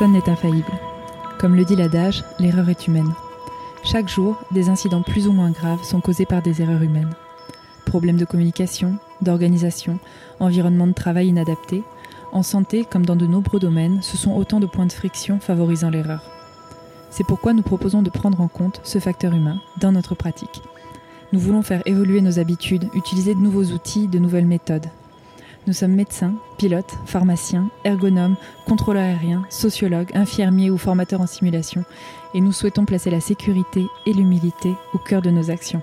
Personne n'est infaillible. Comme le dit l'adage, l'erreur est humaine. Chaque jour, des incidents plus ou moins graves sont causés par des erreurs humaines. Problèmes de communication, d'organisation, environnement de travail inadapté, en santé comme dans de nombreux domaines, ce sont autant de points de friction favorisant l'erreur. C'est pourquoi nous proposons de prendre en compte ce facteur humain dans notre pratique. Nous voulons faire évoluer nos habitudes, utiliser de nouveaux outils, de nouvelles méthodes. Nous sommes médecins, pilotes, pharmaciens, ergonomes, contrôleurs aériens, sociologues, infirmiers ou formateurs en simulation, et nous souhaitons placer la sécurité et l'humilité au cœur de nos actions.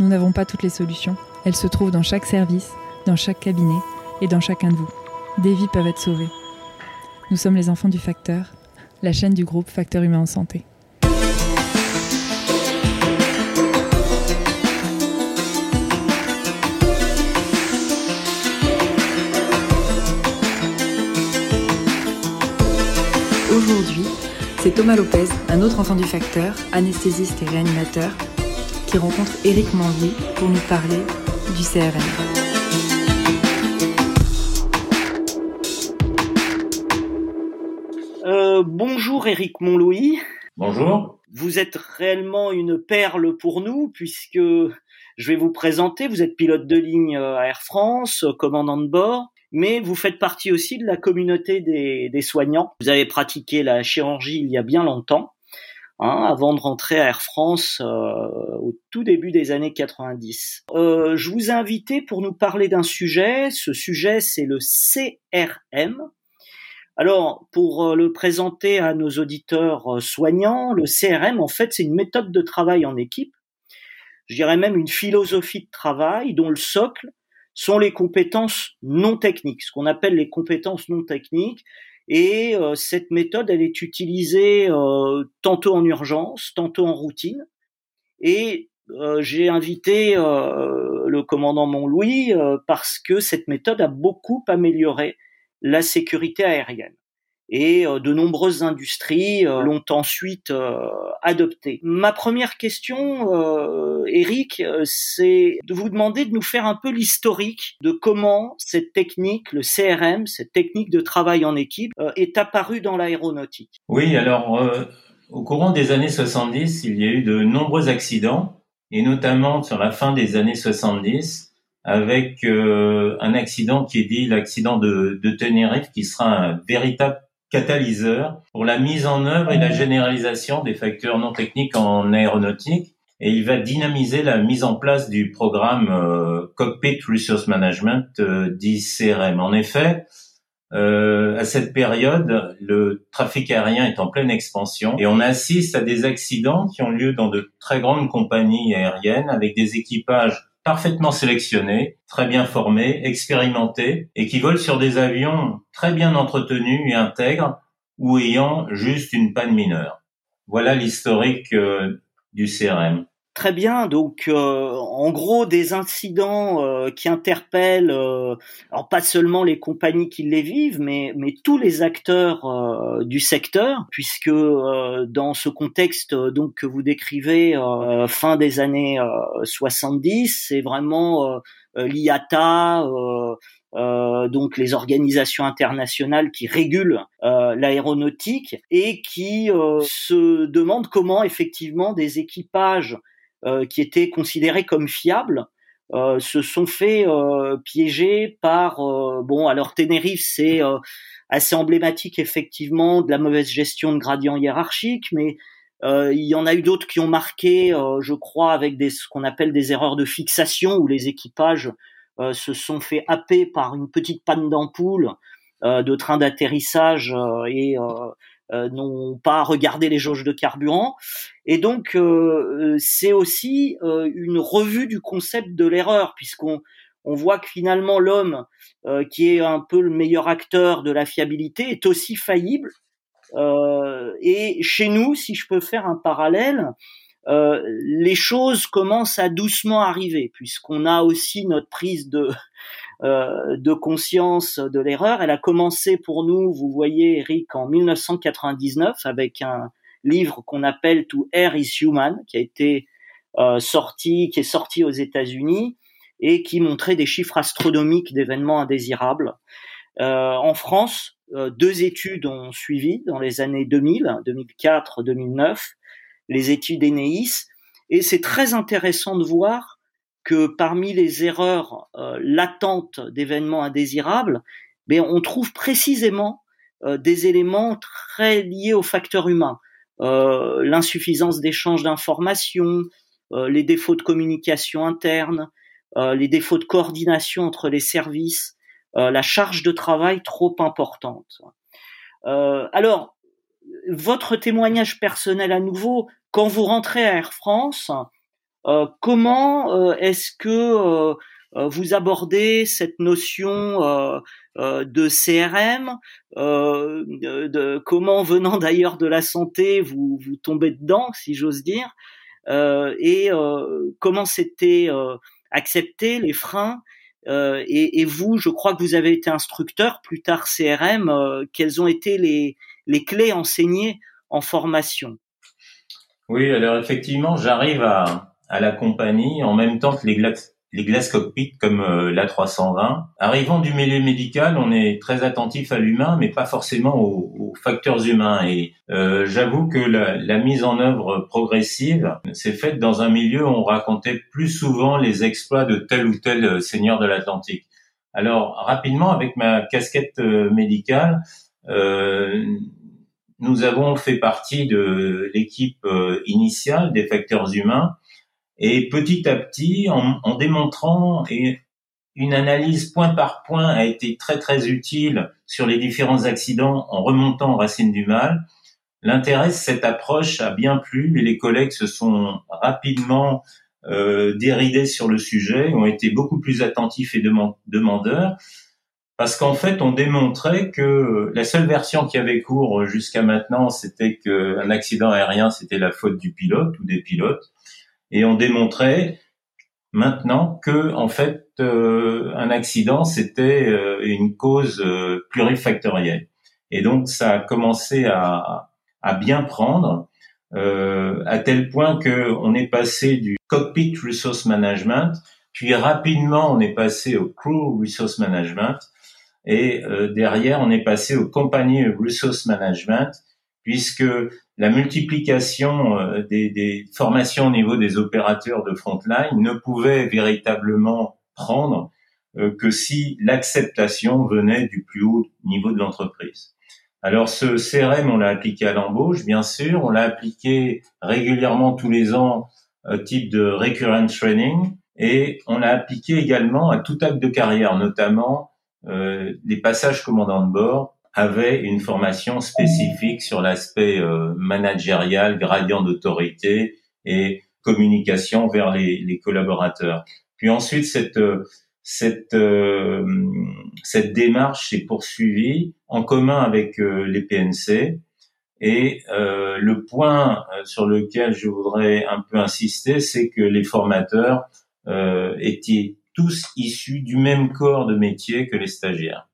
Nous n'avons pas toutes les solutions, elles se trouvent dans chaque service, dans chaque cabinet et dans chacun de vous. Des vies peuvent être sauvées. Nous sommes les enfants du Facteur, la chaîne du groupe Facteur Humain en Santé. Aujourd'hui, c'est Thomas Lopez, un autre enfant du facteur, anesthésiste et réanimateur, qui rencontre Eric Manly pour nous parler du CRM. Euh, bonjour Eric Montlouis. Bonjour. Vous êtes réellement une perle pour nous puisque je vais vous présenter. Vous êtes pilote de ligne à Air France, commandant de bord mais vous faites partie aussi de la communauté des, soignants. Vous avez pratiqué la chirurgie il y a bien longtemps, hein, avant de rentrer à Air France euh, au tout début des années 90. Euh, je vous ai invité pour nous parler d'un sujet. Ce sujet, c'est le CRM. Alors, pour euh, le présenter à nos auditeurs soignants, le CRM, en fait, c'est une méthode de travail en équipe. Je dirais même une philosophie de travail dont le socle, sont les compétences non techniques, ce qu'on appelle les compétences non techniques. Et euh, cette méthode, elle est utilisée euh, tantôt en urgence, tantôt en routine. Et euh, j'ai invité le commandant Montlouis parce que cette méthode a beaucoup amélioré la sécurité aérienne et euh, de nombreuses industries euh, l'ont ensuite euh, adopté. Ma première question, Eric, c'est de vous demander de nous faire un peu l'historique de comment cette technique, le CRM, cette technique de travail en équipe, est apparue dans l'aéronautique. Oui, alors au courant des années 70, il y a eu de nombreux accidents, et notamment sur la fin des années 70, avec un accident qui est dit l'accident de, de Tenerife, qui sera un véritable catalyseur pour la mise en œuvre et la généralisation des facteurs non techniques en aéronautique et il va dynamiser la mise en place du programme euh, Cockpit Resource Management euh, dit CRM. En effet, euh, à cette période, le trafic aérien est en pleine expansion et on assiste à des accidents qui ont lieu dans de très grandes compagnies aériennes avec des équipages parfaitement sélectionnés, très bien formés, expérimentés et qui volent sur des avions très bien entretenus et intègres ou ayant juste une panne mineure. Voilà l'historique euh, du CRM. Très bien. Donc, euh, en gros, des incidents euh, qui interpellent, euh, alors pas seulement les compagnies qui les vivent, mais, mais tous les acteurs du secteur, puisque dans ce contexte donc que vous décrivez, fin des années 70, c'est vraiment l'IATA. donc les organisations internationales qui régulent l'aéronautique et qui se demandent comment effectivement des équipages euh, qui étaient considérés comme fiables euh, se sont fait euh, piéger par bon alors Tenerife c'est assez emblématique effectivement de la mauvaise gestion de gradients hiérarchiques mais il y en a eu d'autres qui ont marqué, je crois, avec des, ce qu'on appelle des erreurs de fixation, où les équipages se sont fait happer par une petite panne d'ampoule de train d'atterrissage et euh, n'ont pas regardé les jauges de carburant. Et donc, euh, c'est aussi euh, une revue du concept de l'erreur, puisqu'on on voit que finalement l'homme, qui est un peu le meilleur acteur de la fiabilité, est aussi faillible. et chez nous, si je peux faire un parallèle, les choses commencent à doucement arriver, puisqu'on a aussi notre prise de euh, de conscience de l'erreur. Elle a commencé pour nous, vous voyez Eric, en 1999 avec un livre qu'on appelle To Air is Human, qui a été euh, sorti, qui est sorti aux États-Unis et qui montrait des chiffres astronomiques d'événements indésirables. Euh, en France, deux études ont suivi dans les années 2000, 2004, 2009, les études Eneis, et c'est très intéressant de voir que parmi les erreurs latentes d'événements indésirables, mais on trouve précisément des éléments très liés aux facteurs humains. Euh, l'insuffisance d'échange d'informations, euh, les défauts de communication interne, euh, les défauts de coordination entre les services, la charge de travail trop importante. alors, votre témoignage personnel à nouveau, quand vous rentrez à Air France, comment est-ce que vous abordez cette notion euh, de CRM, euh, de, comment venant d'ailleurs de la santé vous vous tombez dedans, si j'ose dire, euh, et comment c'était accepté les freins? Et, et, vous, je crois que vous avez été instructeur, plus tard CRM. quelles ont été les, les clés enseignées en formation? Oui, alors effectivement, j'arrive à, à la compagnie en même temps que les, les glaces cockpit comme euh, l'A320. Arrivant du milieu médical, on est très attentif à l'humain, mais pas forcément aux, facteurs humains. Et euh, j'avoue que la, la, mise en œuvre progressive s'est faite dans un milieu où on racontait plus souvent les exploits de tel ou tel euh, seigneur de l'Atlantique. Alors rapidement, avec ma casquette médicale, euh, nous avons fait partie de l'équipe initiale des facteurs humains et petit à petit, en, en démontrant et une analyse point par point a été très très utile sur les différents accidents en remontant aux racines du mal. L'intérêt cette approche a bien plu et les collègues se sont rapidement euh, déridés sur le sujet, ont été beaucoup plus attentifs et demandeurs, parce qu'en fait, on démontrait que la seule version qui avait cours jusqu'à maintenant, c'était qu'un accident aérien, c'était la faute du pilote ou des pilotes et on démontrait maintenant que en fait euh, un accident c'était euh, une cause euh, plurifactorielle et donc ça a commencé à, à bien prendre à tel point que on est passé du cockpit resource management puis rapidement on est passé au crew resource management et derrière on est passé au company resource management puisque la multiplication euh, des, formations au niveau des opérateurs de frontline ne pouvait véritablement prendre euh, que si l'acceptation venait du plus haut niveau de l'entreprise. Alors ce CRM, on l'a appliqué à l'embauche, bien sûr, on l'a appliqué régulièrement tous les ans, euh, type de recurrent training, et on l'a appliqué également à tout acte de carrière, notamment euh, les passages commandant de bord, avait une formation spécifique sur l'aspect euh, managérial, gradient d'autorité et communication vers les, les, collaborateurs. Puis ensuite, cette cette euh, cette démarche s'est poursuivie en commun avec euh, les PNC. Et le point sur lequel je voudrais un peu insister, c'est que les formateurs étaient tous issus du même corps de métier que les stagiaires.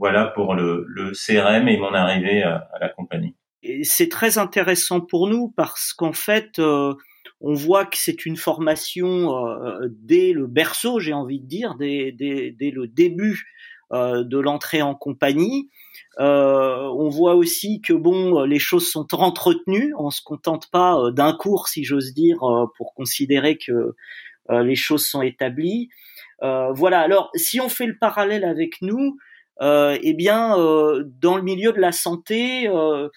Voilà pour le, CRM et mon arrivée à, la compagnie. C'est très intéressant pour nous parce qu'en fait, euh, on voit que c'est une formation euh, dès le berceau, j'ai envie de dire, dès, le début euh, de l'entrée en compagnie. on voit aussi que bon, les choses sont entretenues. On se contente pas d'un cours, si j'ose dire, pour considérer que les choses sont établies. voilà. Alors, si on fait le parallèle avec nous, euh, eh bien, euh, dans le milieu de la santé, euh,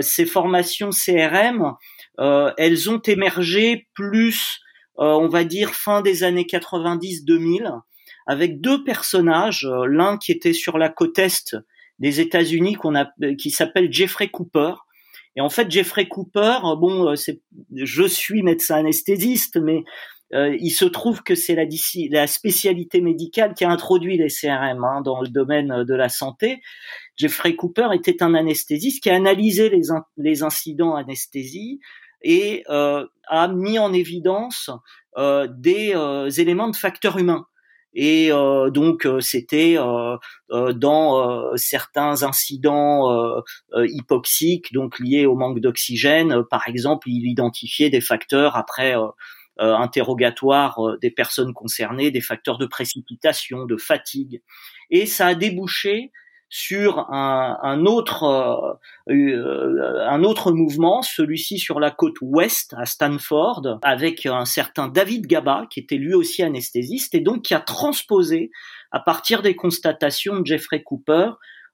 ces formations CRM, elles ont émergé plus, on va dire, fin des années 90-2000, avec deux personnages, l'un qui était sur la côte est des États-Unis, qu'on a, qui s'appelle Jeffrey Cooper, et en fait, Jeffrey Cooper, bon, c'est, je suis médecin anesthésiste, mais euh, il se trouve que c'est la, spécialité médicale qui a introduit les CRM hein, dans le domaine de la santé. Jeffrey Cooper était un anesthésiste qui a analysé les, les incidents anesthésie et euh, a mis en évidence euh, des euh, éléments de facteurs humains. Et euh, donc c'était dans certains incidents hypoxiques, donc liés au manque d'oxygène, par exemple, il identifiait des facteurs après euh, interrogatoire euh, des personnes concernées, des facteurs de précipitation, de fatigue. Et ça a débouché sur un, un autre euh, euh, un autre mouvement, celui-ci sur la côte ouest à Stanford, avec un certain David Gaba qui était lui aussi anesthésiste et donc qui a transposé à partir des constatations de Jeffrey Cooper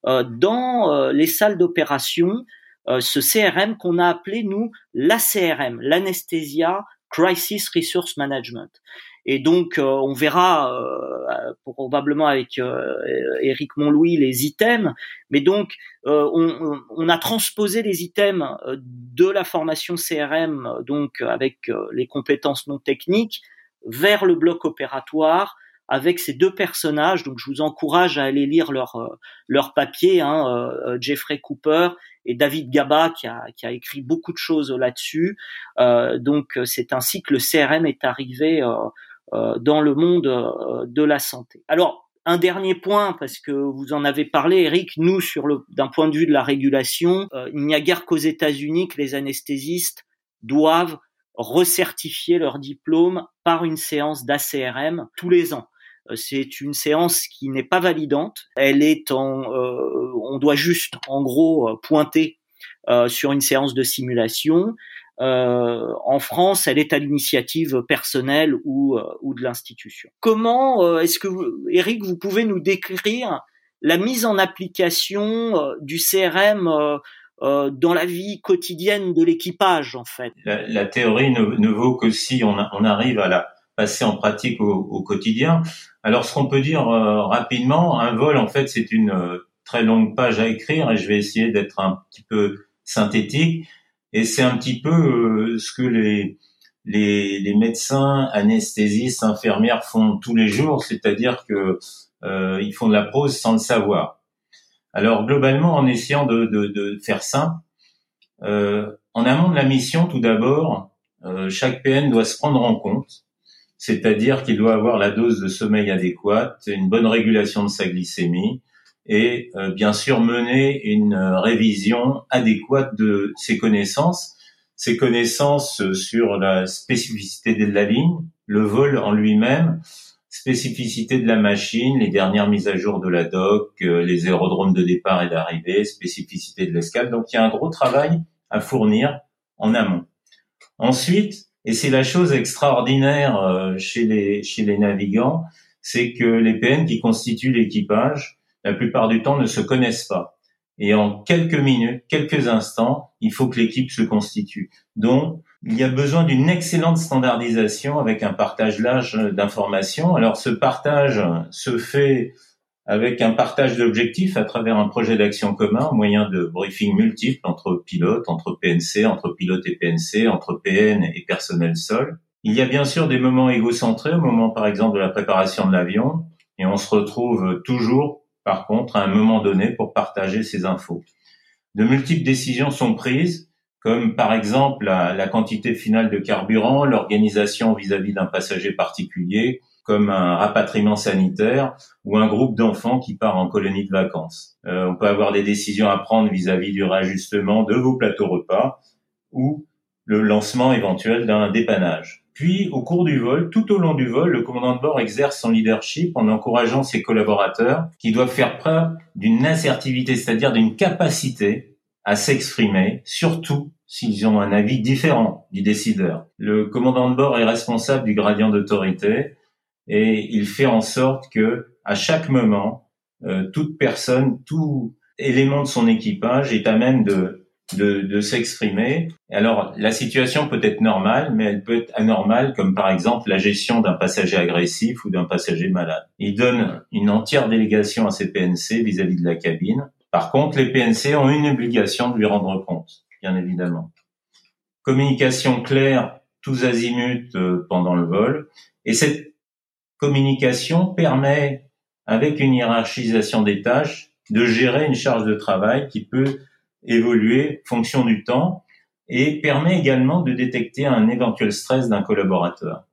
euh, dans les salles d'opération ce CRM qu'on a appelé nous l'ACRM, l'Anesthesia Crisis Resource Management. Et donc, euh, on verra euh, probablement avec euh, Eric Montlouis les items, mais donc on, on, a transposé les items de la formation CRM, donc avec les compétences non techniques, vers le bloc opératoire avec ces deux personnages. Donc, je vous encourage à aller lire leur leur papier, hein, Jeffrey Cooper et David Gaba qui a, écrit beaucoup de choses là-dessus. donc, c'est ainsi que le CRM est arrivé euh, dans le monde euh, de la santé. Alors, un dernier point, parce que vous en avez parlé, Eric, nous, sur le, d'un point de vue de la régulation, euh, il n'y a guère qu'aux États-Unis que les anesthésistes doivent recertifier leur diplôme par une séance d'ACRM tous les ans. C'est une séance qui n'est pas validante. Elle est en, on doit juste, en gros, pointer sur une séance de simulation. Euh, en France, elle est à l'initiative personnelle ou, euh, ou de l'institution. Comment euh, est-ce que, vous, Eric, vous pouvez nous décrire la mise en application du CRM dans la vie quotidienne de l'équipage, en fait? La, théorie ne, vaut que si on, on, arrive à la passer en pratique au, au quotidien. Alors, ce qu'on peut dire rapidement, un vol, en fait, c'est une très longue page à écrire et je vais essayer d'être un petit peu synthétique. Et c'est un petit peu euh, ce que les, les, médecins, anesthésistes, infirmières font tous les jours, c'est-à-dire que euh, ils font de la prose sans le savoir. Alors globalement, en essayant de, de, faire simple, euh, en amont de la mission, tout d'abord, euh, chaque PN doit se prendre en compte, c'est-à-dire qu'il doit avoir la dose de sommeil adéquate, une bonne régulation de sa glycémie, et euh, bien sûr mener une euh, révision adéquate de ses connaissances, ses connaissances sur la spécificité de la ligne, le vol en lui-même, spécificité de la machine, les dernières mises à jour de la doc, euh, les aérodromes de départ et d'arrivée, spécificité de l'escale. Donc il y a un gros travail à fournir en amont. Ensuite, et c'est la chose extraordinaire chez les, chez les navigants, c'est que les PN qui constituent l'équipage la plupart du temps ne se connaissent pas. Et en quelques minutes, quelques instants, il faut que l'équipe se constitue. Donc, il y a besoin d'une excellente standardisation avec un partage large d'informations. Alors, ce partage se fait avec un partage d'objectifs à travers un projet d'action commun au moyen de briefings multiples entre pilotes, entre PNC, entre pilotes et PNC, entre PN et personnel sol. Il y a bien sûr des moments égocentrés, au moment par exemple de la préparation de l'avion, et on se retrouve toujours par contre, à un moment donné, pour partager ces infos. De multiples décisions sont prises, comme par exemple la, quantité finale de carburant, l'organisation vis-à-vis d'un passager particulier, comme un rapatriement sanitaire ou un groupe d'enfants qui part en colonie de vacances. Euh, on peut avoir des décisions à prendre vis-à-vis du réajustement de vos plateaux repas ou le lancement éventuel d'un dépannage. Puis, au cours du vol, tout au long du vol, le commandant de bord exerce son leadership en encourageant ses collaborateurs qui doivent faire preuve d'une assertivité, c'est-à-dire d'une capacité à s'exprimer, surtout s'ils ont un avis différent du décideur. Le commandant de bord est responsable du gradient d'autorité et il fait en sorte que, à chaque moment, euh, toute personne, tout élément de son équipage est à même de de, de s'exprimer. Alors, la situation peut être normale, mais elle peut être anormale, comme par exemple la gestion d'un passager agressif ou d'un passager malade. Il donne une entière délégation à ses PNC vis-à-vis de la cabine. Par contre, les PNC ont une obligation de lui rendre compte, bien évidemment. Communication claire, tous azimuts euh, pendant le vol. Et cette communication permet, avec une hiérarchisation des tâches, de gérer une charge de travail qui peut évoluer fonction du temps et permet également de détecter un éventuel stress d'un collaborateur.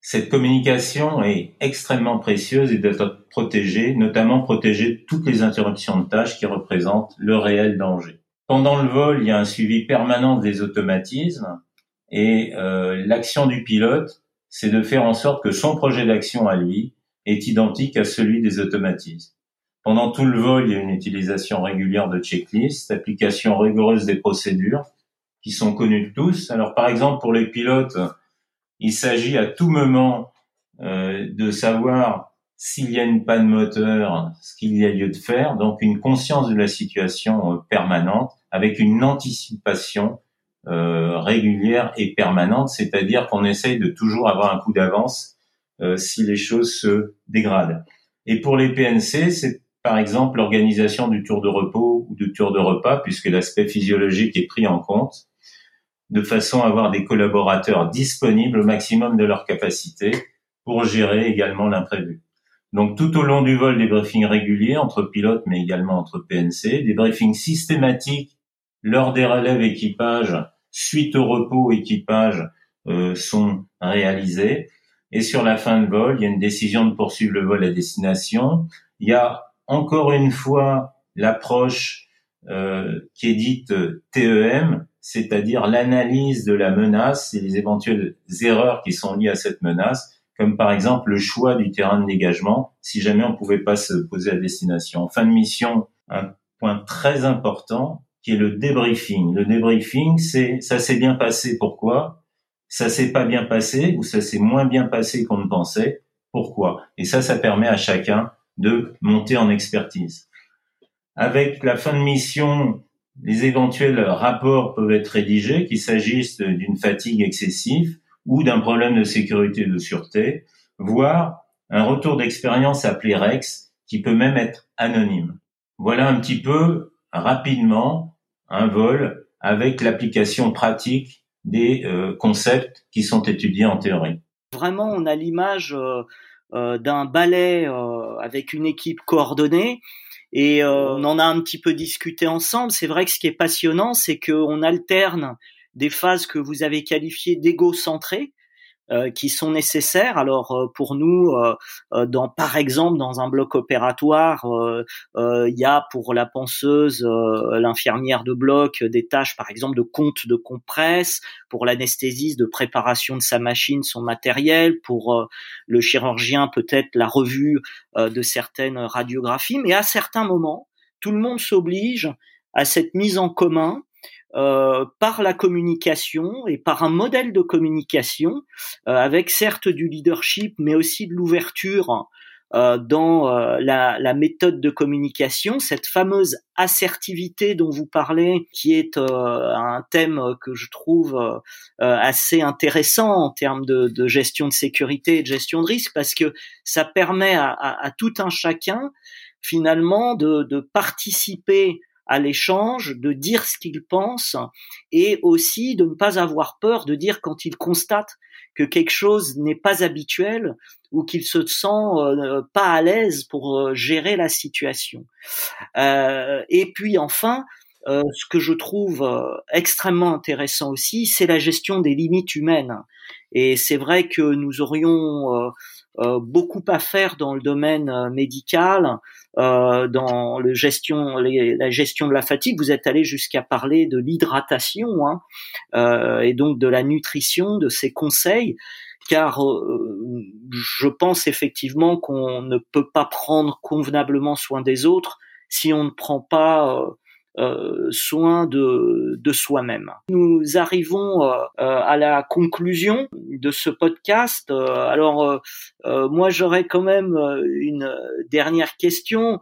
Cette communication est extrêmement précieuse et doit être protégée, notamment protéger toutes les interruptions de tâches qui représentent le réel danger. Pendant le vol, il y a un suivi permanent des automatismes et euh, l'action du pilote, c'est de faire en sorte que son projet d'action à lui est identique à celui des automatismes. Pendant tout le vol, il y a une utilisation régulière de checklists, application rigoureuse des procédures qui sont connues de tous. Alors par exemple pour les pilotes, il s'agit à tout moment euh, de savoir s'il y a une panne moteur, ce qu'il y a lieu de faire, donc une conscience de la situation euh, permanente avec une anticipation euh, régulière et permanente, c'est-à-dire qu'on essaye de toujours avoir un coup d'avance euh, si les choses se dégradent. Et pour les PNC, c'est par exemple l'organisation du tour de repos ou du tour de repas, puisque l'aspect physiologique est pris en compte, de façon à avoir des collaborateurs disponibles au maximum de leur capacité pour gérer également l'imprévu. Donc tout au long du vol, des briefings réguliers entre pilotes, mais également entre PNC, des briefings systématiques lors des relèves équipage, suite au repos équipage, euh, sont réalisés. Et sur la fin de vol, il y a une décision de poursuivre le vol à destination. Il y a encore une fois l'approche euh, qui est dite TEM, c'est-à-dire l'analyse de la menace et les éventuelles erreurs qui sont liées à cette menace comme par exemple le choix du terrain de dégagement, si jamais on ne pouvait pas se poser à destination. En fin de mission, un point très important qui est le débriefing. Le débriefing, c'est ça s'est bien passé, pourquoi? Ça s'est pas bien passé ou ça s'est moins bien passé qu'on ne pensait, pourquoi? Et ça, ça permet à chacun de monter en expertise. Avec la fin de mission, les éventuels rapports peuvent être rédigés, qu'il s'agisse d'une fatigue excessive, ou d'un problème de sécurité de sûreté, voire un retour d'expérience appelé REX qui peut même être anonyme. Voilà un petit peu rapidement un vol avec l'application pratique des euh, concepts qui sont étudiés en théorie. Vraiment, on a l'image euh, euh, d'un ballet avec une équipe coordonnée et on en a un petit peu discuté ensemble. C'est vrai que ce qui est passionnant, c'est qu'on alterne des phases que vous avez qualifiées d'égocentrées, qui sont nécessaires. Alors euh, pour nous, euh, dans par exemple dans un bloc opératoire, il y a pour la penseuse, l'infirmière de bloc, des tâches par exemple de compte de compresse, pour l'anesthésiste de préparation de sa machine, son matériel, pour le chirurgien peut-être la revue de certaines radiographies. Mais à certains moments, tout le monde s'oblige à cette mise en commun euh, par la communication et par un modèle de communication euh, avec certes du leadership mais aussi de l'ouverture euh, dans la, la, méthode de communication, cette fameuse assertivité dont vous parlez, qui est un thème que je trouve assez intéressant en termes de, de, gestion de sécurité et de gestion de risque, parce que ça permet à, à, à tout un chacun finalement de, de participer à l'échange, de dire ce qu'il pense et aussi de ne pas avoir peur de dire quand il constate que quelque chose n'est pas habituel ou qu'il se sent euh, pas à l'aise pour euh, gérer la situation. Euh, et puis enfin, ce que je trouve extrêmement intéressant aussi, c'est la gestion des limites humaines. Et c'est vrai que nous aurions euh, beaucoup à faire dans le domaine euh, médical, euh, dans le gestion, la gestion de la fatigue. Vous êtes allé jusqu'à parler de l'hydratation hein, et donc de la nutrition, de ces conseils car je pense effectivement qu'on ne peut pas prendre convenablement soin des autres si on ne prend pas euh, soin de, de soi-même. Nous arrivons euh, euh, à la conclusion de ce podcast. alors moi j'aurais quand même une dernière question.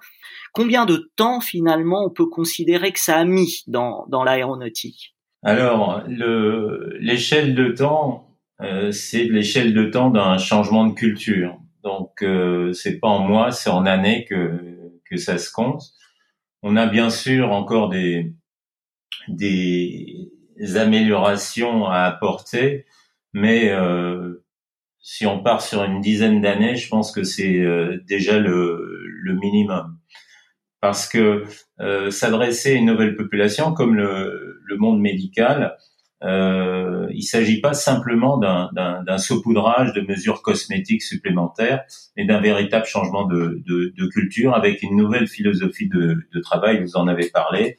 Combien de temps finalement on peut considérer que ça a mis dans, dans l'aéronautique? Alors l'échelle de temps, c'est l'échelle de temps d'un changement de culture. Donc c'est pas en mois, c'est en années que que ça se compte. On a bien sûr encore des, des améliorations à apporter, mais euh, si on part sur une dizaine d'années, je pense que c'est euh, déjà le, le, minimum. Parce que euh, s'adresser à une nouvelle population comme le, le monde médical, euh, il s'agit pas simplement d'un saupoudrage de mesures cosmétiques supplémentaires, mais d'un véritable changement de, culture avec une nouvelle philosophie de, travail. Vous en avez parlé,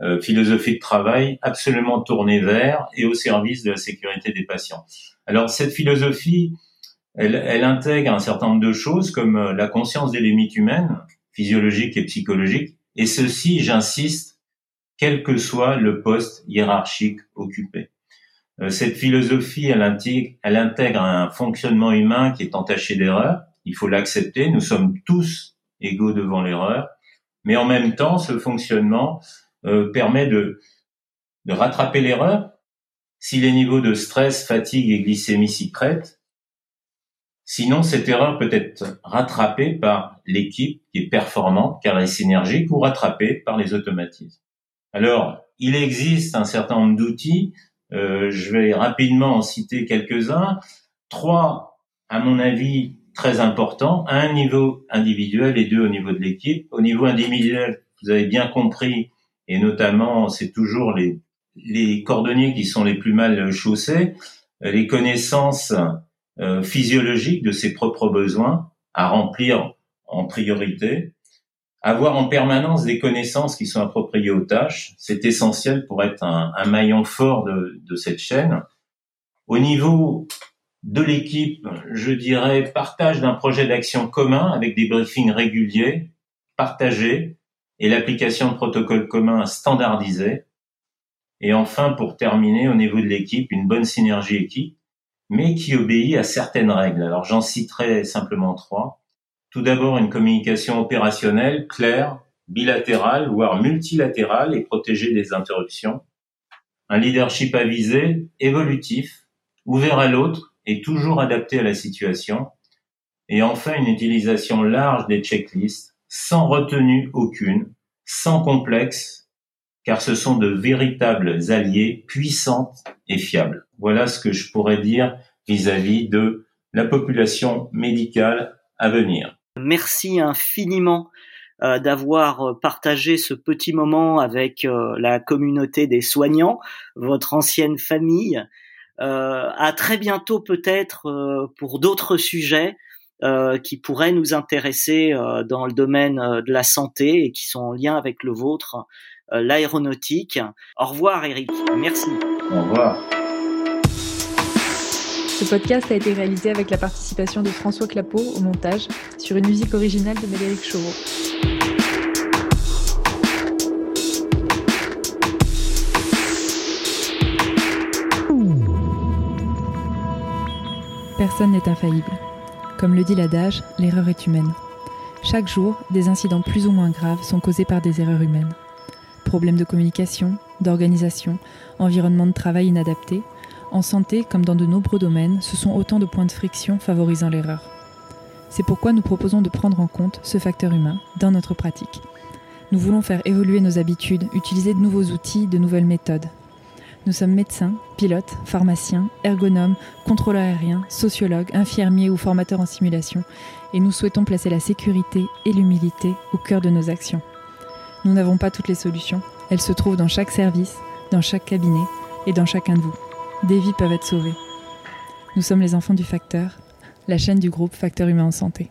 euh, philosophie de travail absolument tournée vers et au service de la sécurité des patients. Alors cette philosophie, elle, elle intègre un certain nombre de choses comme euh, la conscience des limites humaines, physiologiques et psychologiques, et ceci, j'insiste, quel que soit le poste hiérarchique occupé. Euh, cette philosophie, elle intègre, elle intègre un fonctionnement humain qui est entaché d'erreurs. Il faut l'accepter. Nous sommes tous égaux devant l'erreur. Mais en même temps, ce fonctionnement euh, permet de, de rattraper l'erreur si les niveaux de stress, fatigue et glycémie s'y prêtent. Sinon, cette erreur peut être rattrapée par l'équipe qui est performante car elle est synergique ou rattrapée par les automatismes. Alors, il existe un certain nombre d'outils euh, je vais rapidement en citer quelques-uns. Trois, à mon avis, très importants. Un niveau individuel et deux au niveau de l'équipe. Au niveau individuel, vous avez bien compris, et notamment, c'est toujours les, les cordonniers qui sont les plus mal chaussés, les connaissances euh, physiologiques de ses propres besoins à remplir en priorité, avoir en permanence des connaissances qui sont appropriées aux tâches, c'est essentiel pour être un, maillon fort de, de, cette chaîne. Au niveau de l'équipe, je dirais partage d'un projet d'action commun avec des briefings réguliers, partagés, et l'application de protocoles communs standardisés. Et enfin, pour terminer, au niveau de l'équipe, une bonne synergie équipe, mais qui obéit à certaines règles. Alors j'en citerai simplement trois. Tout d'abord, une communication opérationnelle claire, bilatérale, voire multilatérale et protégée des interruptions. Un leadership avisé, évolutif, ouvert à l'autre et toujours adapté à la situation. Et enfin, une utilisation large des checklists, sans retenue aucune, sans complexe, car ce sont de véritables alliés puissantes et fiables. Voilà ce que je pourrais dire vis-à-vis -vis de la population médicale à venir. Merci infiniment euh, d'avoir euh, partagé ce petit moment avec euh, la communauté des soignants, votre ancienne famille. à très bientôt peut-être pour d'autres sujets qui pourraient nous intéresser dans le domaine de la santé et qui sont en lien avec le vôtre, l'aéronautique. Au revoir Eric, merci. Au revoir. Ce podcast a été réalisé avec la participation de François Clapeau au montage sur une musique originale de Médéric Chauveau. Personne n'est infaillible. Comme le dit l'adage, l'erreur est humaine. Chaque jour, des incidents plus ou moins graves sont causés par des erreurs humaines. Problèmes de communication, d'organisation, environnement de travail inadapté, en santé, comme dans de nombreux domaines, ce sont autant de points de friction favorisant l'erreur. C'est pourquoi nous proposons de prendre en compte ce facteur humain dans notre pratique. Nous voulons faire évoluer nos habitudes, utiliser de nouveaux outils, de nouvelles méthodes. Nous sommes médecins, pilotes, pharmaciens, ergonomes, contrôleurs aériens, sociologues, infirmiers ou formateurs en simulation, et nous souhaitons placer la sécurité et l'humilité au cœur de nos actions. Nous n'avons pas toutes les solutions, elles se trouvent dans chaque service, dans chaque cabinet et dans chacun de vous des vies peuvent être sauvées. Nous sommes les enfants du facteur, la chaîne du groupe Facteur Humain en Santé.